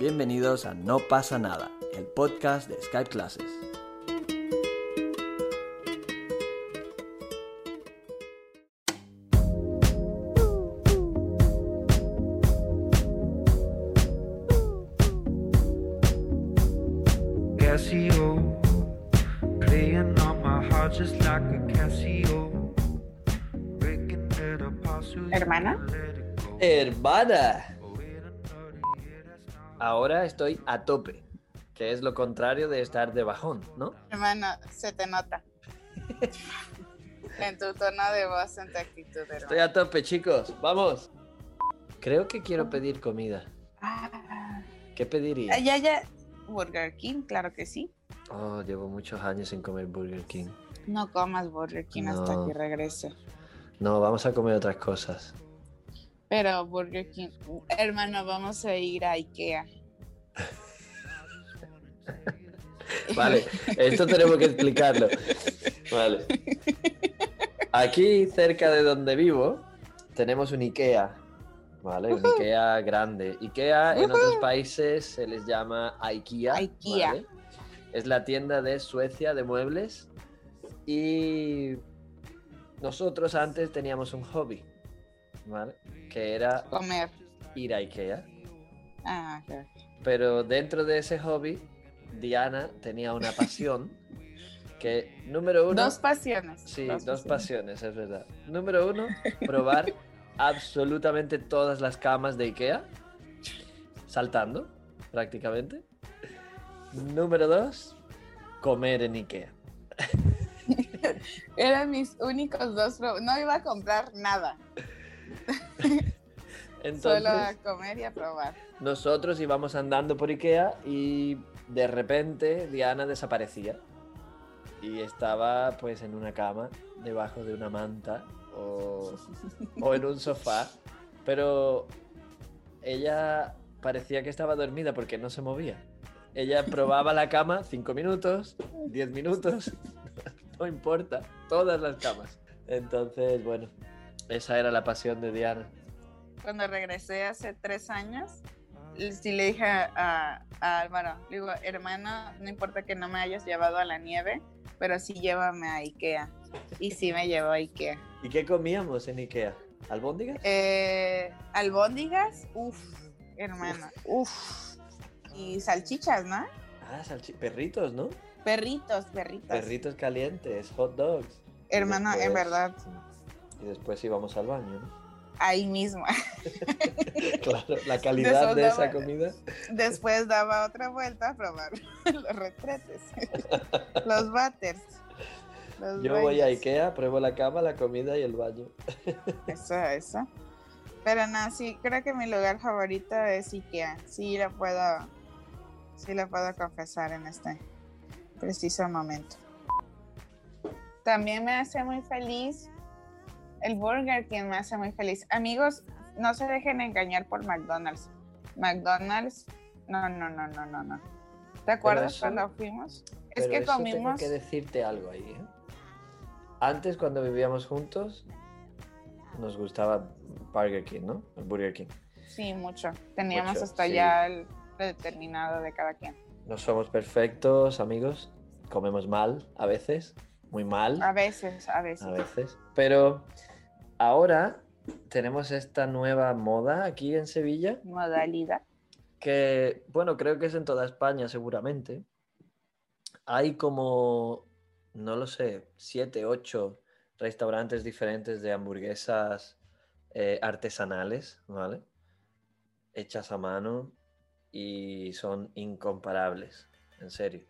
Bienvenidos a No pasa nada, el podcast de Skype Classes. Hermana. Hermana, ahora estoy a tope, que es lo contrario de estar de bajón, ¿no? Hermano, se te nota. en tu tono de voz, en tu actitud, hermano. Estoy a tope, chicos, vamos. Creo que quiero pedir comida. Ah, ¿Qué pediría? ya, ya. Burger King, claro que sí. Oh, llevo muchos años sin comer Burger King. No comas Burger King hasta que regrese. No, vamos a comer otras cosas. Pero Burger King, hermano, vamos a ir a Ikea. Vale, esto tenemos que explicarlo. Vale. Aquí, cerca de donde vivo, tenemos un IKEA. ¿Vale? Un IKEA grande. IKEA en otros países se les llama IKEA. IKEA. ¿vale? Es la tienda de Suecia de muebles. Y nosotros antes teníamos un hobby. ¿Vale? Que era Comer. ir a IKEA. Ah. Pero dentro de ese hobby, Diana tenía una pasión que, número uno, Dos pasiones. sí, dos, pasiones, es verdad. Número uno, probar absolutamente todas las camas de Ikea, saltando, prácticamente. Número dos, comer en Ikea. Eran mis únicos dos. No iba a comprar nada. Entonces, Solo a comer y a probar. nosotros íbamos andando por Ikea y de repente Diana desaparecía y estaba pues en una cama debajo de una manta o, o en un sofá, pero ella parecía que estaba dormida porque no se movía. Ella probaba la cama cinco minutos, 10 minutos, no importa, todas las camas. Entonces, bueno, esa era la pasión de Diana. cuando regresé hace tres años, sí le dije a, a Álvaro, le digo, hermano, no importa que no me hayas llevado a la nieve, pero sí llévame a Ikea. Y sí me llevó a Ikea. ¿Y qué comíamos en Ikea? ¿Albóndigas? Eh, albóndigas, uff, hermano, uff. Y salchichas, ¿no? Ah, salchi- perritos, ¿no? Perritos, perritos. Perritos calientes, hot dogs. Hermano, en verdad, Y después íbamos al baño, ¿no? ahí mismo. Claro, la calidad de esa comida. Después daba otra vuelta a probar los retretes, los butters. los Yo voy a. Ikea, pruebo la cama, la comida y el baño. Eso, eso. Pero no, sí, creo que mi lugar favorito es Ikea. Sí lo puedo, sí lo puedo confesar en este preciso momento. También me hace muy feliz el Burger King me hace muy feliz. Amigos, no se dejen engañar por McDonald's. McDonald's, no, no, no, no, no, no. ¿Te acuerdas eso- cuando fuimos? Es que eso tengo comimos. que decirte algo ahí, ¿eh? Antes, cuando vivíamos juntos, nos gustaba Burger King, ¿no? El Burger King. Sí, mucho. Teníamos Mucho, hasta sí. ya el determinado de cada quien. No somos perfectos, amigos. Comemos mal, a veces. Muy mal. A veces, a veces. a veces. Pero ahora tenemos esta nueva moda aquí en Sevilla, Modalidad. que, bueno, creo que es en toda España seguramente. Hay como, no lo sé, siete, ocho restaurantes diferentes de hamburguesas eh, artesanales, ¿vale? Hechas a mano y son incomparables, en serio.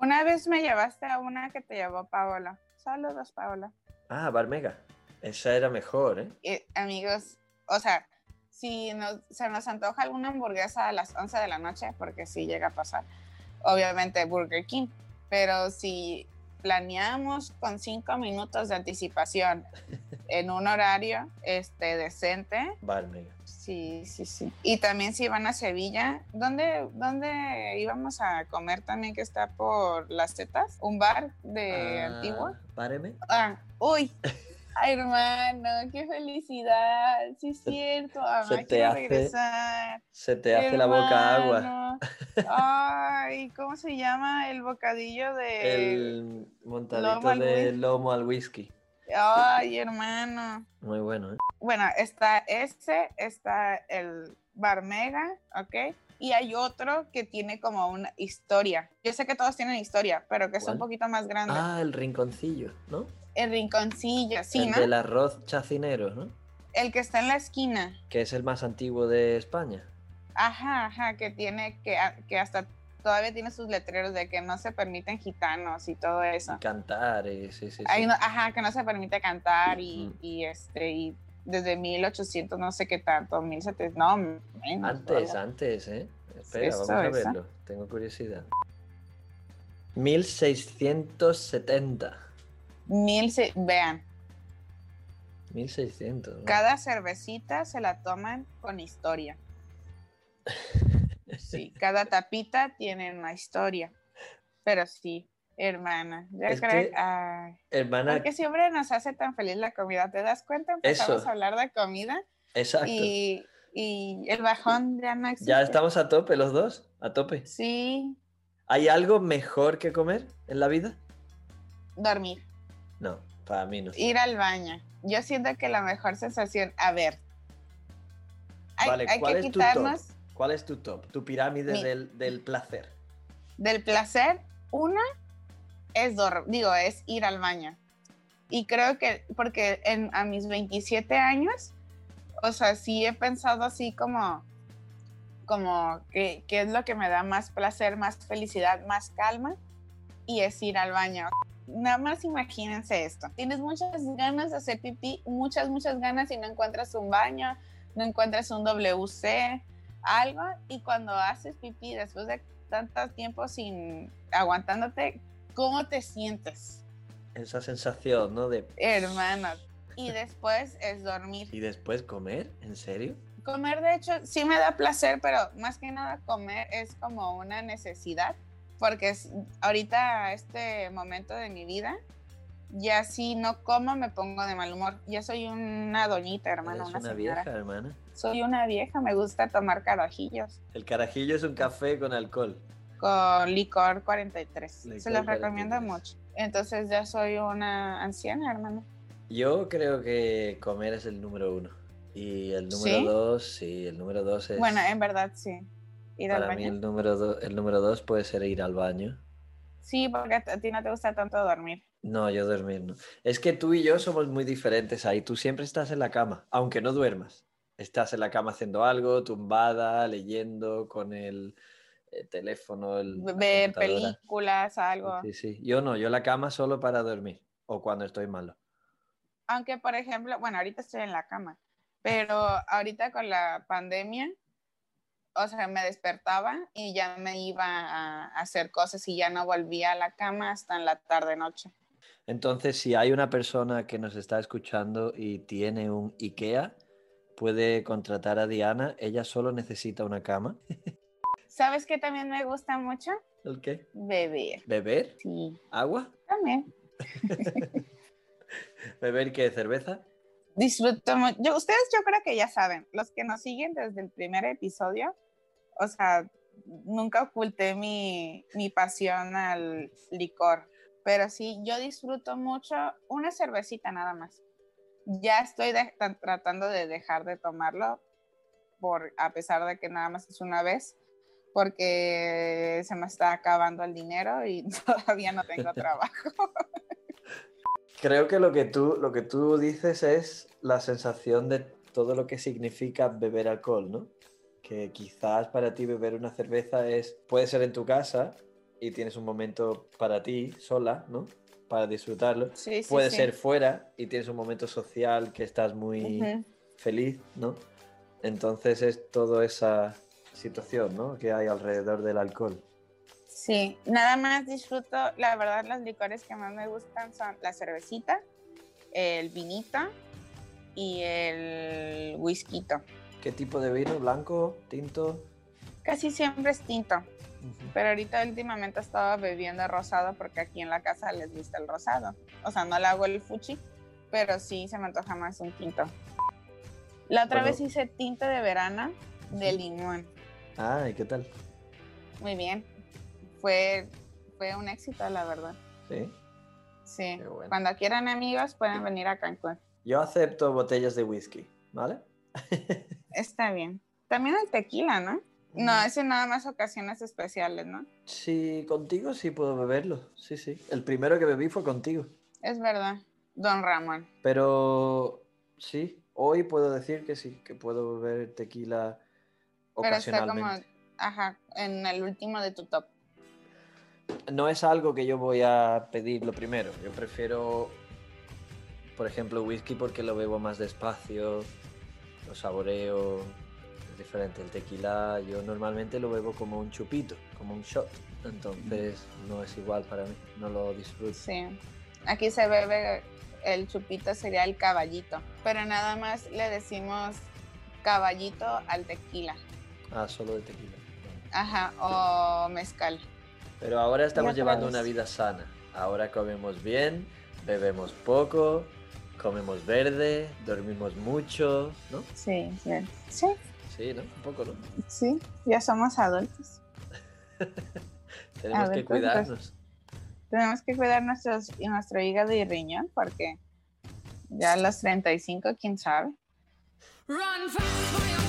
Una vez me llevaste a una que te llevó Paola. Saludos, Paola. Ah, Barmega. Esa era mejor, ¿eh? Y, amigos, o sea, si nos, se nos antoja alguna hamburguesa a las 11 de la noche, porque sí llega a pasar, obviamente Burger King, pero si planeamos con cinco minutos de anticipación en un horario este, decente, Barmega. sí, sí, sí. Y también si van a Sevilla, ¿dónde, ¿dónde íbamos a comer también que está por las tetas? ¿Un bar de Ah, Antigua? Páreme. Ah, uy, Ay, hermano, qué felicidad. Sí, es cierto. Ay, se te hace- regresar. Se te hace la boca agua. Ay, ¿cómo se llama el bocadillo de. El montadito lomo de lomo al whisky. Ay, hermano. Muy bueno, ¿eh? Bueno, está ese, está el Barmega, ¿ok? Y hay otro que tiene como una historia. Yo sé que todos tienen historia, pero que es un poquito más grande. Ah, el rinconcillo, ¿no? El rinconcillo, sí, el ¿no? del arroz chacinero, ¿no? El que está en la esquina. Que es el más antiguo de España. Ajá, ajá, que tiene que, que hasta todavía tiene sus letreros de que no se permiten gitanos y todo eso. Y cantar, y sí, sí, sí. No- ajá, que no se permite cantar y, y este y desde 1800 no sé qué tanto, 1700, no, menos. Antes, antes, ¿eh? Espera, Eso, vamos a eso. verlo. Tengo curiosidad. 1670. Mil se- vean, 1600. ¿no? cada cervecita se la toman con historia. Sí, cada tapita tiene una historia. Pero sí, hermana, yo Es creo que- ay, Hermana, porque siempre nos hace tan feliz la comida. ¿Te das cuenta? Empezamos Eso. a hablar de comida exacto. y, y el bajón ya no existe. Ya estamos a tope los dos, a tope. Sí, ¿Hay algo mejor que comer en la vida? dormir, No, para mí no. ir al baño. Yo siento que la mejor sensación, a ver, hay, Vale, hay ¿cuál que es tu top? ¿Cuál es tu top? Tu pirámide Mi- del, del placer. del placer. Una es dormir, digo, es ir al baño. Y creo que, porque en, a mis 27 años, o sea, sí he pensado así como, como que es lo que me da más placer, más felicidad, más calma, y es ir al baño. Nada más imagínense esto. Tienes muchas ganas de hacer pipí, muchas, muchas ganas y no encuentras un baño, no encuentras un WC, algo, y cuando haces pipí después de tanto tiempo sin aguantándote, ¿cómo te sientes, Esa sensación, ¿no? De... hermanos? Y después es dormir. ¿Y después comer? ¿En serio? Comer, de hecho, sí me da placer, pero más que nada comer es como una necesidad, porque es, ahorita, este momento de mi vida, ya si no como me pongo de mal humor. Ya soy una doñita, hermano, una, una vieja, hermana. Soy una vieja, me gusta tomar carajillos El carajillo es un café con alcohol. con licor 43. Se Licor los recomiendo 43. mucho. Entonces ya soy una anciana, hermano. Yo creo que comer es el número uno. Y el número ¿Sí? dos, sí, el número dos es... Bueno, en verdad sí. Ir al para mí el número, do- el número dos puede ser ir al baño. Sí, porque a ti no te gusta tanto dormir. No, yo dormir no. Es que tú y yo somos muy diferentes ahí. Tú siempre estás en la cama, aunque no duermas. Estás en la cama haciendo algo, tumbada, leyendo con el, eh, teléfono, el, Ver películas, algo. Sí, sí. Yo no, yo la cama solo para dormir o cuando estoy malo. Aunque, por ejemplo, bueno, ahorita estoy en la cama, pero ahorita con la pandemia, o sea, me despertaba y ya me iba a hacer cosas y ya no volvía a la cama hasta en la tarde-noche. Entonces, si hay una persona que nos está escuchando y tiene un IKEA, puede contratar a Diana. Ella solo necesita una cama. ¿Sabes qué también me gusta mucho? ¿El qué? Beber. ¿Beber? Sí, ¿Agua? también. ¿Beber qué? ¿Cerveza? Disfruto mucho. Ustedes yo creo que ya saben, los que nos siguen desde el primer episodio, o sea, nunca oculté mi, mi pasión al licor, pero sí, yo disfruto mucho una cervecita nada más. Ya estoy de- tratando de dejar de tomarlo, por, a pesar de que nada más es una vez, porque se me está acabando el dinero y todavía no tengo trabajo. Creo que lo que tú, lo que tú dices es la sensación de todo lo que significa beber alcohol, ¿no? Que quizás para ti beber una cerveza es, puede ser en tu casa y tienes un momento para ti sola, ¿no? Para disfrutarlo. Sí, sí, puede sí. ser fuera y tienes un momento social que estás muy feliz, ¿no? Entonces es toda esa situación, ¿no? Que hay alrededor del alcohol. Sí, nada más disfruto, la verdad, los licores que más me gustan son la cervecita, el vinito y el whisky. ¿Qué tipo de vino? ¿Blanco? ¿Tinto? Casi siempre es tinto, Ujú. pero ahorita últimamente estaba bebiendo rosado porque aquí en la casa les gusta el rosado. O sea, no le hago el fuchi, pero sí se me antoja más un tinto. La otra Bueno. vez hice tinto de verano de limón. Ah, ¿y qué tal? Muy bien. Fue, fue un éxito, la verdad. Sí. Sí. Bueno. Cuando quieran amigos, pueden venir a Cancún. Yo acepto botellas de whisky, ¿vale? Está bien. También el tequila, ¿no? No, ese nada más ocasiones especiales, ¿no? Sí, contigo sí puedo beberlo. Sí, sí. El primero que bebí fue contigo. Es verdad. Don Ramón. Pero sí, hoy puedo decir que sí, que puedo beber tequila Pero está como, ocasionalmente. ajá, en el último de tu top. No es algo que yo voy a pedir lo primero. Yo prefiero, por ejemplo, whisky porque lo bebo más despacio, lo saboreo, es diferente. El tequila yo normalmente lo bebo como un chupito, como un shot. Entonces no es igual para mí, no lo disfruto. Sí. Aquí se bebe el chupito, sería el caballito. Pero nada más le decimos caballito al tequila. Ah, solo de tequila. Ajá, o mezcal. Pero ahora estamos llevando una vida sana. Ahora comemos bien, bebemos poco, comemos verde, dormimos mucho, ¿no? Sí, sí. Sí, Sí, ¿no? Un poco, ¿no? sí. Ya somos adultos. Tenemos ver, que pues, cuidarnos. Tenemos que cuidar nuestros, y nuestro hígado y riñón porque ya a los 35, quién sabe. Run fast for your